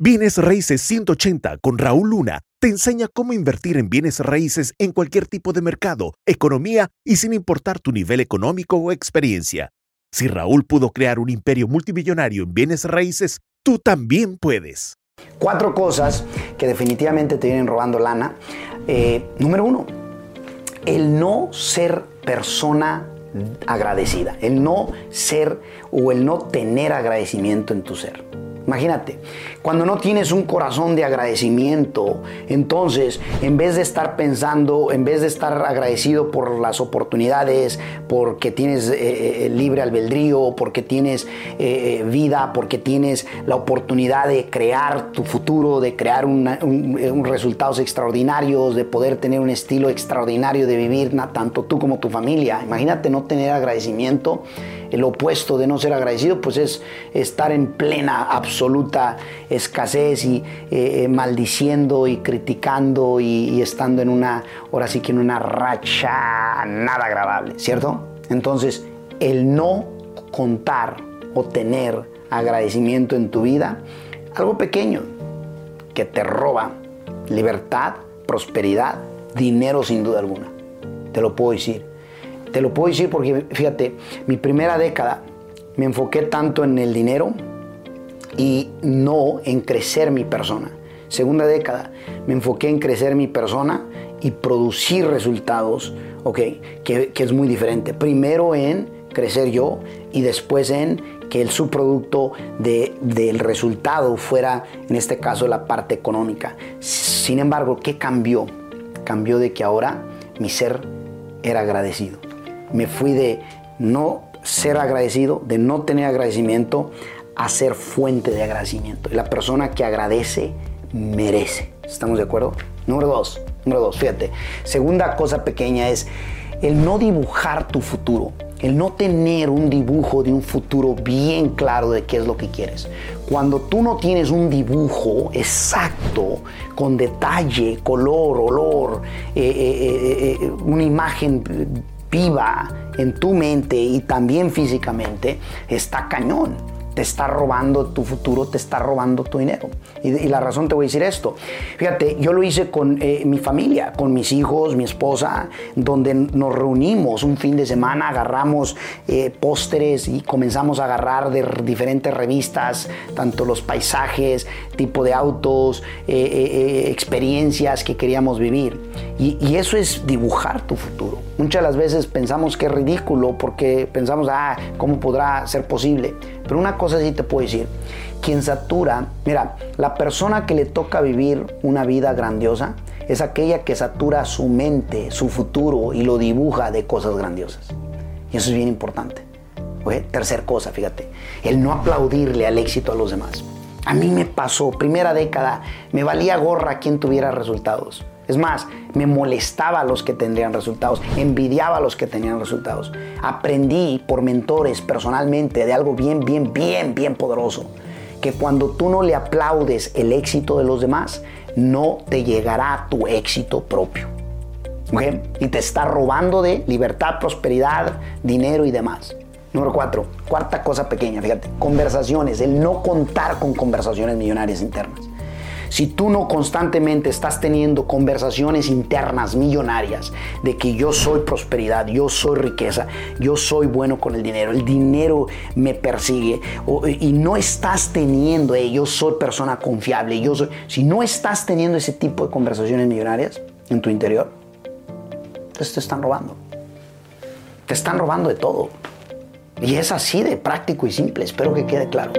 Bienes Raíces 180 con Raúl Luna te enseña cómo invertir en bienes raíces en cualquier tipo de mercado, economía y sin importar tu nivel económico o experiencia. Si Raúl pudo crear un imperio multimillonario en bienes raíces, tú también puedes. Cuatro cosas que definitivamente te vienen robando lana. Eh, número uno, el no ser persona agradecida, el no ser o el no tener agradecimiento en tu ser. Imagínate, cuando no tienes un corazón de agradecimiento, entonces en vez de estar pensando, en vez de estar agradecido por las oportunidades, porque tienes eh, eh, libre albedrío, porque tienes eh, vida, porque tienes la oportunidad de crear tu futuro, de crear un, resultados extraordinarios, de poder tener un estilo extraordinario de vivir, tanto tú como tu familia. Imagínate no tener agradecimiento el opuesto de no ser agradecido, pues es estar en plena, absoluta escasez y eh, eh, maldiciendo y criticando y, estando en una, ahora sí que en una racha nada agradable, ¿cierto? Entonces, el no contar o tener agradecimiento en tu vida, algo pequeño que te roba libertad, prosperidad, dinero sin duda alguna. Te lo puedo decir. Te lo puedo decir porque, fíjate, mi primera década me enfoqué tanto en el dinero y no en crecer mi persona. Segunda década me enfoqué en crecer mi persona y producir resultados, ok, que, es muy diferente. Primero en crecer yo y después en que el subproducto del resultado fuera, en este caso, la parte económica. Sin embargo, ¿qué cambió? Cambió de que ahora mi ser era agradecido me fui de no ser agradecido, de no tener agradecimiento, a ser fuente de agradecimiento. Y la persona que agradece merece. ¿Estamos de acuerdo? Número dos, número dos, fíjate. Segunda cosa pequeña es el no dibujar tu futuro. El no tener un dibujo de un futuro bien claro de qué es lo que quieres. Cuando tú no tienes un dibujo exacto, con detalle, color, olor, eh, eh, eh, una imagen viva en tu mente y también físicamente, está cañón te está robando tu futuro, te está robando tu dinero. Y, la razón te voy a decir esto. Fíjate, yo lo hice con eh, mi familia, con mis hijos, mi esposa, donde nos reunimos un fin de semana, agarramos eh, pósteres y comenzamos a agarrar de diferentes revistas, tanto los paisajes, tipo de autos, eh, experiencias que queríamos vivir. Y eso es dibujar tu futuro. Muchas de las veces pensamos que es ridículo porque pensamos, ah, ¿cómo podrá ser posible? Pero una cosa sí te puedo decir, quien satura, mira, la persona que le toca vivir una vida grandiosa es aquella que satura su mente, su futuro y lo dibuja de cosas grandiosas. Y eso es bien importante. Tercer cosa, fíjate, el no aplaudirle al éxito a los demás. A mí me pasó, primera década, me valía gorra quien tuviera resultados. Es más, me molestaba a los que tendrían resultados, envidiaba a los que tenían resultados. Aprendí por mentores personalmente de algo bien, bien, bien, bien poderoso. Que cuando tú no le aplaudes el éxito de los demás, no te llegará tu éxito propio. Y te está robando de libertad, prosperidad, dinero y demás. Número cuatro, cuarta cosa pequeña, fíjate, conversaciones, el no contar con conversaciones millonarias internas. Si tú no constantemente estás teniendo conversaciones internas millonarias de que yo soy prosperidad, yo soy riqueza, yo soy bueno con el dinero, el dinero me persigue y no estás teniendo, eh, yo soy persona confiable, yo soy, si no estás teniendo ese tipo de conversaciones millonarias en tu interior, entonces te están robando. Te están robando de todo. Y es así de práctico y simple, espero que quede claro.